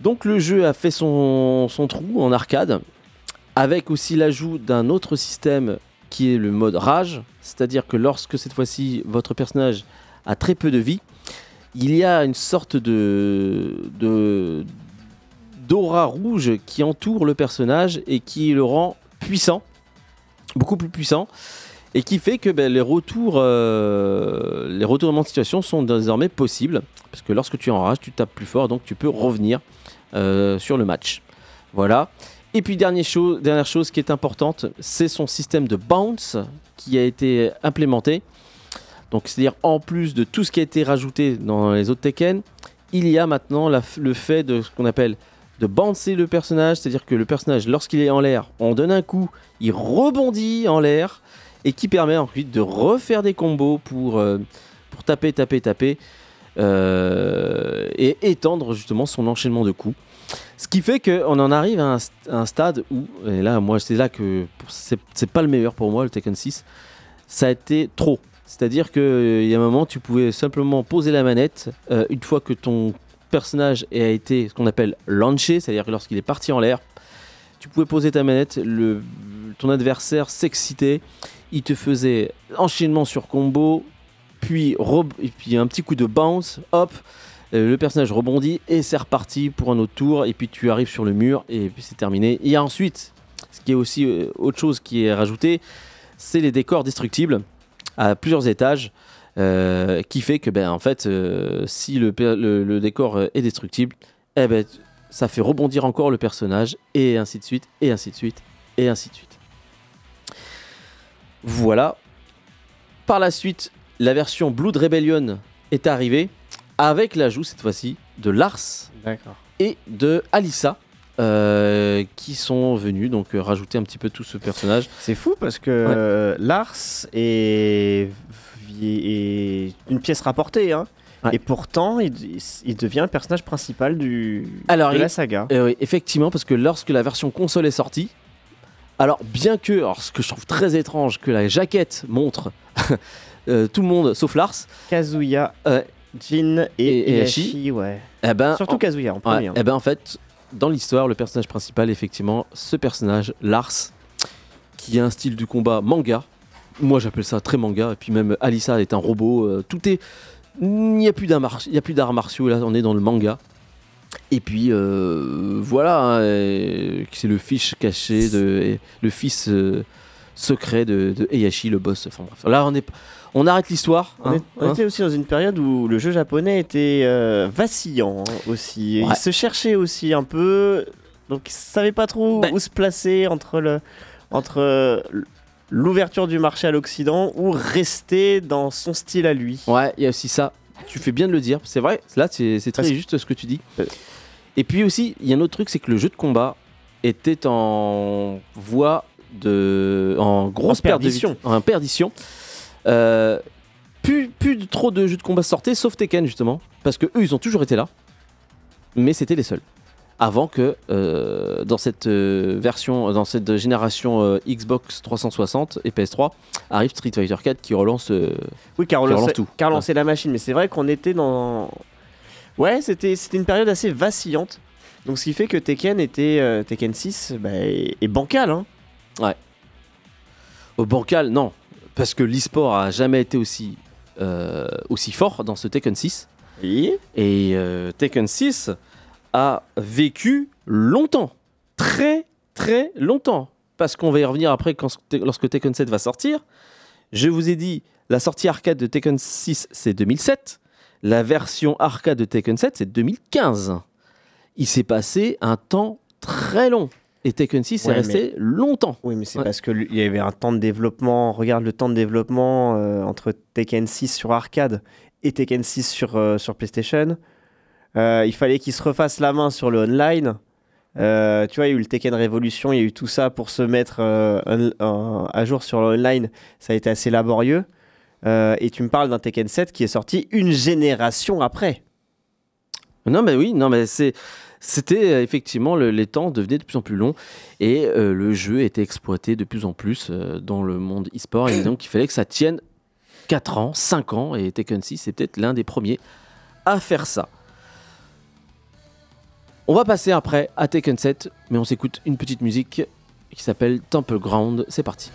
Donc le jeu a fait son, son trou en arcade, avec aussi l'ajout d'un autre système qui est le mode rage. C'est-à-dire que lorsque cette fois-ci votre personnage a très peu de vie, il y a une sorte de, d'aura rouge qui entoure le personnage et qui le rend puissant, beaucoup plus puissant, et qui fait que ben, les retours, euh, les retournements de situation sont désormais possibles, parce que lorsque tu es en rage, tu tapes plus fort, donc tu peux revenir euh, sur le match. Voilà. Et puis dernière chose, dernière chose qui est importante, c'est son système de bounce qui a été implémenté. Donc c'est-à-dire en plus de tout ce qui a été rajouté dans les autres Tekken, il y a maintenant le fait de ce qu'on appelle de bouncer le personnage, c'est-à-dire que le personnage lorsqu'il est en l'air, on donne un coup, il rebondit en l'air et qui permet ensuite de refaire des combos pour, euh, pour taper, taper, taper euh, et étendre justement son enchaînement de coups. Ce qui fait qu'on en arrive à un, stade où, et là moi c'est là que c'est pas le meilleur pour moi le Tekken 6, ça a été trop. C'est-à-dire qu'il y a un moment, tu pouvais simplement poser la manette euh, une fois que ton personnage a été ce qu'on appelle launché, c'est-à-dire que lorsqu'il est parti en l'air, tu pouvais poser ta manette, le, ton adversaire s'excitait, il te faisait enchaînement sur combo, puis, et puis un petit coup de bounce, hop, euh, le personnage rebondit et c'est reparti pour un autre tour, et puis tu arrives sur le mur et puis c'est terminé. Et ensuite, ce qui est aussi euh, autre chose qui est rajouté, c'est les décors destructibles à plusieurs étages. euh, qui fait que ben en fait si le, le- décor est destructible eh ben ça fait rebondir encore le personnage et ainsi de suite et ainsi de suite et ainsi de suite voilà par la suite la version Blood Rebellion est arrivée avec l'ajout cette fois-ci de Lars et de Alissa euh, qui sont venus donc euh, rajouter un petit peu tout ce personnage C'est fou parce que euh, Lars est... est une pièce rapportée. Hein. Ouais. Et pourtant, il, il devient le personnage principal du, Alors, de la saga. Euh, oui, effectivement, parce que lorsque la version console est sortie, alors bien que, alors ce que je trouve très étrange, que la jaquette montre tout le monde sauf Lars, Kazuya, euh, Jin et, Et- ouais. Eh ben, Surtout en- Kazuya en ouais, premier. hein. eh ben en fait, dans l'histoire, le personnage principal, effectivement, ce personnage, Lars, qui a un style du combat manga. Moi, j'appelle ça très manga. Et puis même Alissa est un robot. euh, tout est, il n'y a plus d'arts martiaux. Là, on est dans le manga. Et puis euh, voilà, hein, euh, c'est le fiche caché de le fils euh, secret de, de Heihachi, le boss. Enfin bref, là on est, on arrête l'histoire. On, hein, est- on hein. était aussi dans une période où le jeu japonais était euh, vacillant hein, aussi. Ouais. Il se cherchait aussi un peu, donc il savait pas trop Ben- où se placer entre le entre euh, l'ouverture du marché à l'Occident ou rester dans son style à lui. Ouais, il y a aussi ça. Tu fais bien de le dire. C'est vrai, là, c'est c'est très Parce- juste ce que tu dis. Euh. Et puis aussi, il y a un autre truc, c'est que le jeu de combat était en voie de. en grosse En perte de perdition. En perdition. Euh, plus, plus de- trop de jeux de combat sortaient, sauf Tekken, justement. Parce que eux, ils ont toujours été là. Mais c'était les seuls. Avant que, euh, dans cette euh, version, dans cette génération Xbox 360 et PS3, arrive Street Fighter 4 qui relance Oui, car on Qui relance tout. car la machine. Mais c'est vrai qu'on était dans. Ouais, c'était c'était une période assez vacillante. Donc ce qui fait que Tekken était euh, Tekken 6 bah, est, est bancal. Hein. Au bancal, non. Parce que l'e-sport a jamais été aussi, euh, aussi fort dans ce Tekken 6. Oui. Et euh, Tekken 6 a vécu longtemps. Très, très longtemps. Parce qu'on va y revenir après quand, lorsque Tekken 7 va sortir. Je vous ai dit, la sortie arcade de Tekken 6, c'est 2007. La version arcade de Tekken 7, c'est 2015. Il s'est passé un temps très long. Et Tekken 6 Ouais, est resté longtemps. Oui, mais c'est Ouais. parce qu'il y avait un temps de développement. Regarde le temps de développement euh, entre Tekken 6 sur arcade et Tekken 6 sur, euh, sur PlayStation. Euh, il fallait qu'ils se refassent la main sur le online. Euh, tu vois, il y a eu le Tekken Revolution, il y a eu tout ça pour se mettre euh, un- un- à jour sur le online. Ça a été assez laborieux. Euh, et tu me parles d'un Tekken 7 qui est sorti une génération après. Non, mais oui, non, mais c'est. C'était euh, effectivement le- les temps devenaient de plus en plus longs et euh, le jeu était exploité de plus en plus euh, dans le monde e-sport et donc il fallait que ça tienne 4 ans, 5 ans et Tekken 6 c'est peut-être l'un des premiers à faire ça. On va passer après à Tekken 7 mais on s'écoute une petite musique qui s'appelle Temple Ground, c'est parti.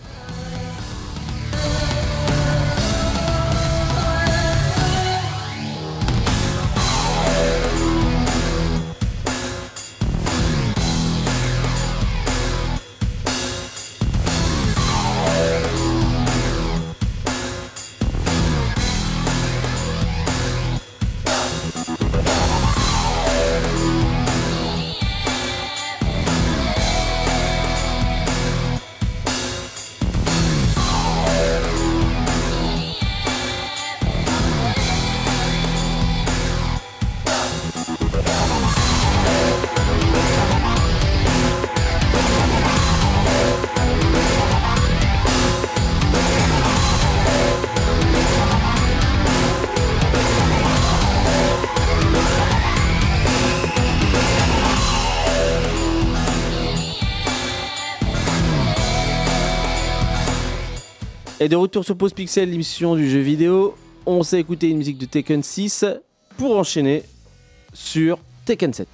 Et de retour sur Pause Pixel, l'émission du jeu vidéo, on s'est écouté une musique de Tekken 6 pour enchaîner sur Tekken 7.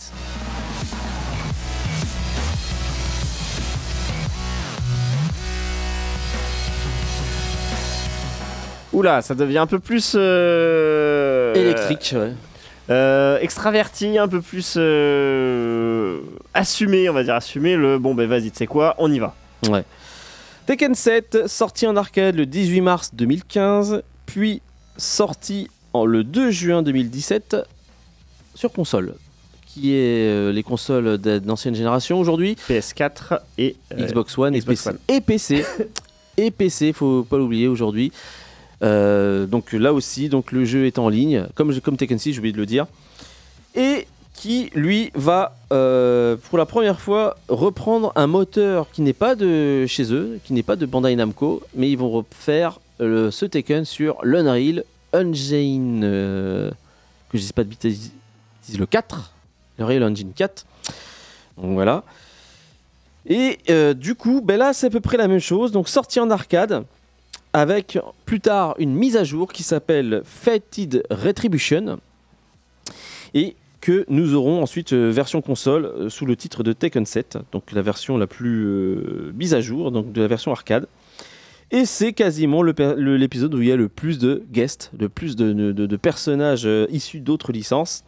Oula, ça devient un peu plus. euh, Électrique, ouais. Euh, extraverti, un peu plus euh, assumé, on va dire assumé. Le bon, ben vas-y, tu sais quoi, on y va. Ouais. Tekken 7, sorti en arcade le 18 mars 2015, puis sorti en le 2 juin 2017 sur console, qui est euh, les consoles d'ancienne génération aujourd'hui, PS4 et euh, Xbox One, Xbox et, PC. One. et PC. et PC, faut pas l'oublier aujourd'hui. Euh, donc là aussi, donc le jeu est en ligne, comme, comme Tekken 6, j'ai oublié de le dire. Et qui, lui, va euh, pour la première fois reprendre un moteur qui n'est pas de chez eux, qui n'est pas de Bandai Namco, mais ils vont refaire ce Tekken sur l'Unreal Engine, euh, que je pas de bêtises, le 4, l'Unreal Engine 4. Donc voilà. Et euh, du coup, ben là, c'est à peu près la même chose. Donc sorti en arcade, avec plus tard une mise à jour qui s'appelle Fated Retribution. Et que nous aurons ensuite euh, version console euh, sous le titre de Tekken 7, donc la version la plus euh, mise à jour, donc de la version arcade. Et c'est quasiment l'épisode où il y a le plus de guests, le plus de, personnages issus d'autres licences.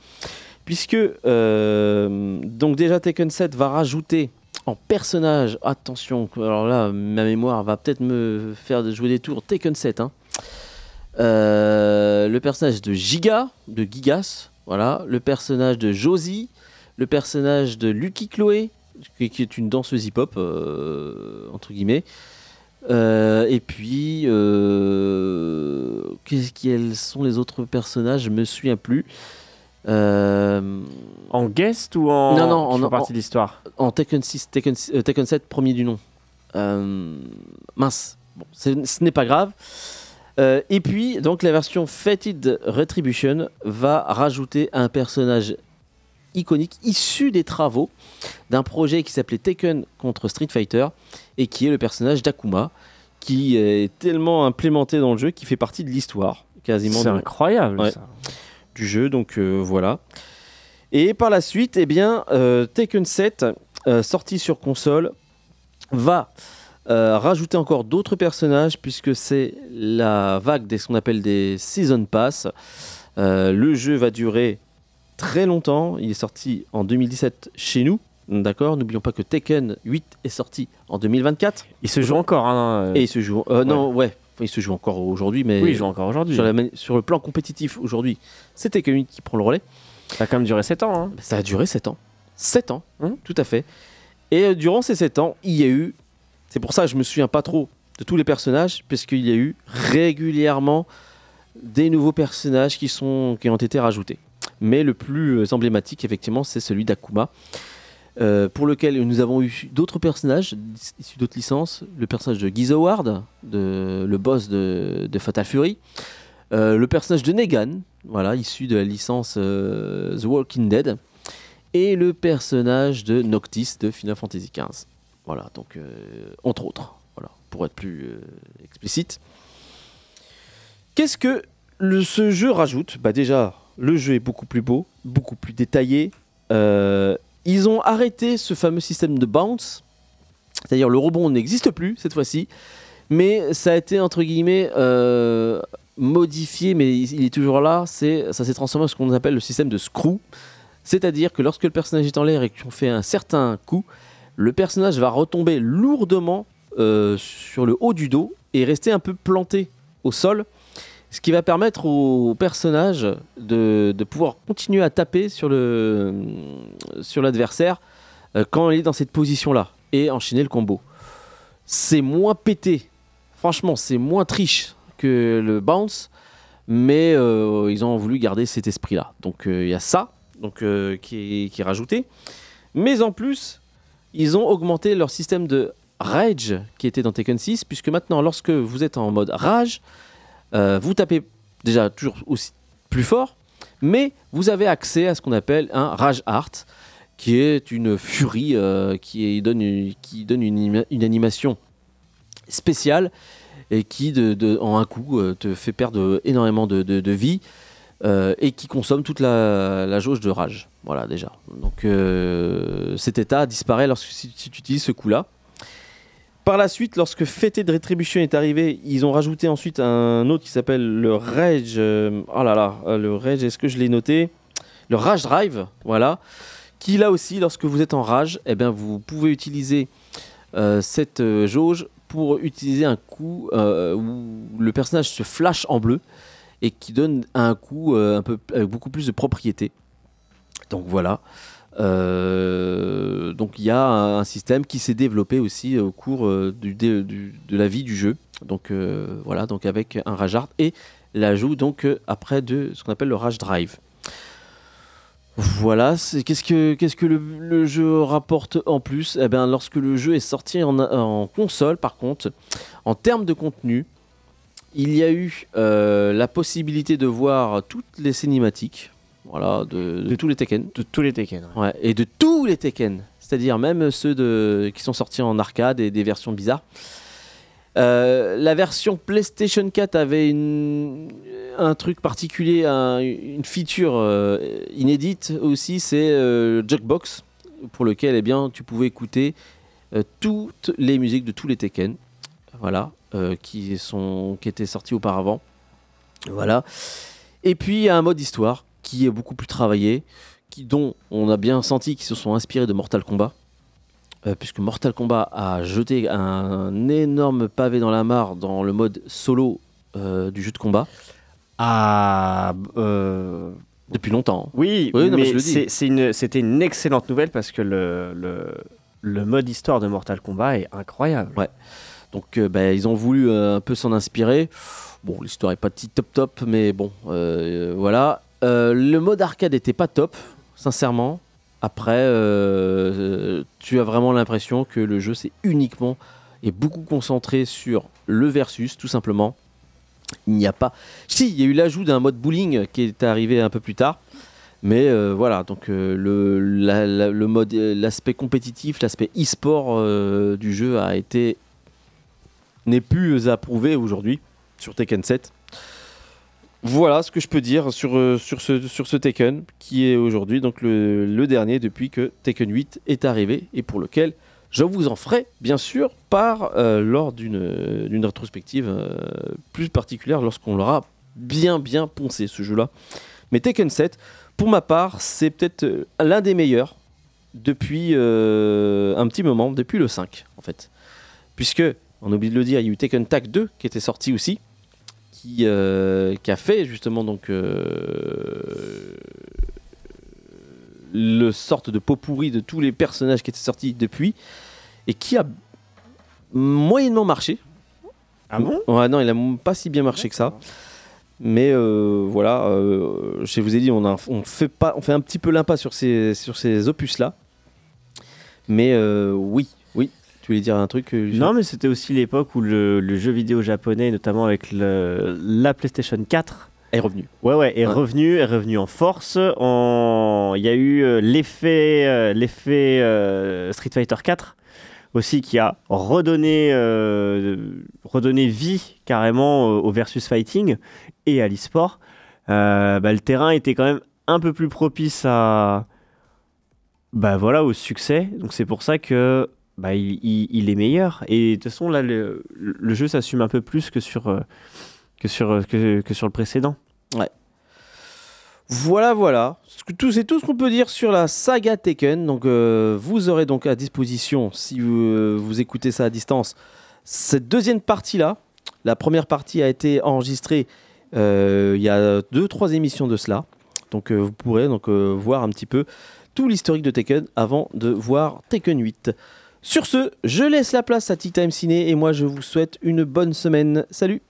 Puisque, donc déjà Tekken 7 va rajouter en personnage, attention, alors là, ma mémoire va peut-être me faire jouer des tours, Tekken 7, hein. Le personnage de Giga, de Gigas, voilà, le personnage de Josie, le personnage de Lucky Chloé, qui, est une danseuse hip-hop, euh, entre guillemets, Euh, et puis, euh, qu'est-ce quels sont les autres personnages? Je me souviens plus. En guest ou en. Non, non, en- en- partie de l'histoire? en Tekken 6, Tekken, euh, Tekken 7, premier du nom. Mince, bon, ce n'est pas grave. Euh, et puis, donc, la version Fated Retribution va rajouter un personnage iconique issu des travaux d'un projet qui s'appelait Tekken contre Street Fighter et qui est le personnage d'Akuma, qui est tellement implémenté dans le jeu qu'il fait partie de l'histoire quasiment C'est incroyable Ouais. ça. du jeu, donc euh, voilà. Et par la suite, eh bien, euh, Tekken 7, euh, sorti sur console, va euh, rajouter encore d'autres personnages, puisque c'est la vague des ce qu'on appelle des Season Pass. Euh, le jeu va durer très longtemps, il est sorti en 2017 chez nous, d'accord N'oublions pas que Tekken 8 est sorti en 2024, Il se joue encore. Hein, et il se joue... euh, Non, ouais, il se joue encore aujourd'hui, mais... oui, il joue encore aujourd'hui. sur, le plan compétitif aujourd'hui, c'est Tekken 8 qui prend le relais. Ça a quand même duré 7 ans. hein. Ça a duré 7 ans. 7 ans, Hum. tout à fait. Et euh, durant ces 7 ans, il y a eu. C'est pour ça que je me souviens pas trop de tous les personnages, puisqu'il y a eu régulièrement des nouveaux personnages qui, ont été rajoutés. Mais le plus euh, emblématique, effectivement, c'est celui d'Akuma, euh, pour lequel nous avons eu d'autres personnages issus d'autres licences. Le personnage de Gizoward, le boss de, Fatal Fury. Euh, le personnage de Negan, voilà, issu de la licence The Walking Dead. Et le personnage de Noctis de Final Fantasy XV. Voilà, donc, euh, entre autres, voilà, pour être plus euh, explicite. Qu'est-ce que ce jeu rajoute? Bah déjà, le jeu est beaucoup plus beau, beaucoup plus détaillé. Euh, ils ont arrêté ce fameux système de bounce, c'est-à-dire le rebond n'existe plus cette fois-ci, mais ça a été entre guillemets modifié, mais il il est toujours là. C'est ça s'est transformé en ce qu'on appelle le système de screw, c'est-à-dire que lorsque le personnage est en l'air et qu'on fait un certain coup, le personnage va retomber lourdement euh, sur le haut du dos et rester un peu planté au sol, ce qui va permettre au personnage de, pouvoir continuer à taper sur l'adversaire euh, quand il est dans cette position-là et enchaîner le combo. C'est moins pété, franchement, c'est moins triche que le bounce, mais euh, ils ont voulu garder cet esprit-là. Donc il y a ça donc, qui est rajouté. Mais en plus, ils ont augmenté leur système de rage qui était dans Tekken 6, puisque maintenant, lorsque vous êtes en mode rage, euh, vous tapez déjà toujours aussi plus fort, mais vous avez accès à ce qu'on appelle un rage art, qui est une furie euh, qui, donne, une, qui donne une, une animation spéciale et qui, de, en un coup, euh, te fait perdre énormément de- de vie euh, et qui consomme toute la, jauge de rage. Voilà, déjà. Donc, euh, cet état disparaît lorsque si, tu utilises ce coup-là. Par la suite, lorsque Fêté de Rétribution est arrivé, ils ont rajouté ensuite un autre qui s'appelle le Rage. euh, oh là là, le Rage, est-ce que je l'ai noté? Le Rage Drive, voilà. Qui là aussi, lorsque vous êtes en rage, eh bien, vous pouvez utiliser cette jauge pour utiliser un coup où le personnage se flash en bleu et qui donne un coup euh, un peu avec beaucoup plus de propriété. Donc voilà. Euh, donc il y a un, système qui s'est développé aussi au cours euh, dé- du- de la vie du jeu. Donc voilà, donc avec un rage art et l'ajout donc après de ce qu'on appelle le rage drive. Voilà, qu'est-ce que, le, jeu rapporte en plus? Eh bien, lorsque le jeu est sorti en console, par contre, en termes de contenu, il y a eu euh, la possibilité de voir toutes les cinématiques, voilà, de, de tous les Tekken, De tous les Tekken. ouais. Et de tous les Tekken, c'est-à-dire même ceux de, qui sont sortis en arcade et des versions bizarres. Euh, la version PlayStation 4 avait une- un truc particulier, un- une feature euh, inédite aussi, c'est euh, Jukebox, pour lequel eh bien, tu pouvais écouter toutes les musiques de tous les Tekken, voilà, euh, qui, sont, qui étaient sortis auparavant. Voilà. Et puis il y a un mode histoire qui est beaucoup plus travaillé, qui, dont on a bien senti qu'ils se sont inspirés de Mortal Kombat. Euh, puisque Mortal Kombat a jeté un énorme pavé dans la mare dans le mode solo euh, du jeu de combat Ah, euh, depuis longtemps. oui, Oui, non, mais une- c'était une excellente nouvelle parce que le, le, le mode histoire de Mortal Kombat est incroyable. Donc euh, bah, ils ont voulu euh, un peu s'en inspirer. Bon, l'histoire est pas petit top top, mais bon, euh, voilà. Le mode arcade était pas top, sincèrement. Après, tu as vraiment l'impression que le jeu c'est uniquement et beaucoup concentré sur le versus, tout simplement. Il n'y a pas. Si, il y a eu l'ajout d'un mode bowling qui est arrivé un peu plus tard. Mais voilà, donc le, mode, l'aspect compétitif, l'aspect e-sport du jeu a été n'est plus approuvé aujourd'hui sur Tekken 7. Voilà ce que je peux dire sur, euh, ce, sur Tekken qui est aujourd'hui donc le, dernier depuis que Tekken 8 est arrivé et pour lequel je vous en ferai bien sûr part euh, lors d'une d'une rétrospective euh, plus particulière lorsqu'on l'aura bien bien poncé ce jeu là. Mais Tekken 7, pour ma part, c'est peut-être euh, l'un des meilleurs depuis euh, un petit moment, depuis le 5 en fait. Puisque, on oublie de le dire, il y a eu Tekken Tag 2 qui était sorti aussi, qui, euh, qui a fait justement donc euh, le sorte de pot pourri de tous les personnages qui étaient sortis depuis et qui a moyennement marché. Ah bon? Ouais, non, il a pas si bien marché que ça. Mais euh, voilà, je vous ai dit, on, a, on, fait pas, on fait un petit peu l'impasse sur ces, sur ces opus-là. Mais oui, tu voulais dire un truc euh, Non, mais c'était aussi l'époque où le, le jeu vidéo japonais, notamment avec le- la PlayStation 4, est revenu. ouais, ouais, est Ouais. revenu, est revenu en force. En... Il y a eu euh, l'effet, euh, l'effet euh, Street Fighter 4 aussi qui a redonné, euh, redonné vie carrément au versus fighting et à l'e-sport. Euh, bah, le terrain était quand même un peu plus propice à, bah voilà, au succès. Donc c'est pour ça que bah, il, il- est meilleur. Et de toute façon, là, le, le jeu s'assume un peu plus que sur, euh, que sur, euh, que, que sur le précédent. Voilà, voilà. Tout- C'est tout ce qu'on peut dire sur la saga Tekken. Donc, euh, vous aurez donc à disposition, si vous, vous écoutez ça à distance, cette deuxième partie-là. La première partie a été enregistrée il y a deux, trois émissions de cela. Donc, vous pourrez donc voir un petit peu tout l'historique de Tekken avant de voir Tekken 8. Sur ce, je laisse la place à Tea Time Ciné et moi je vous souhaite une bonne semaine. Salut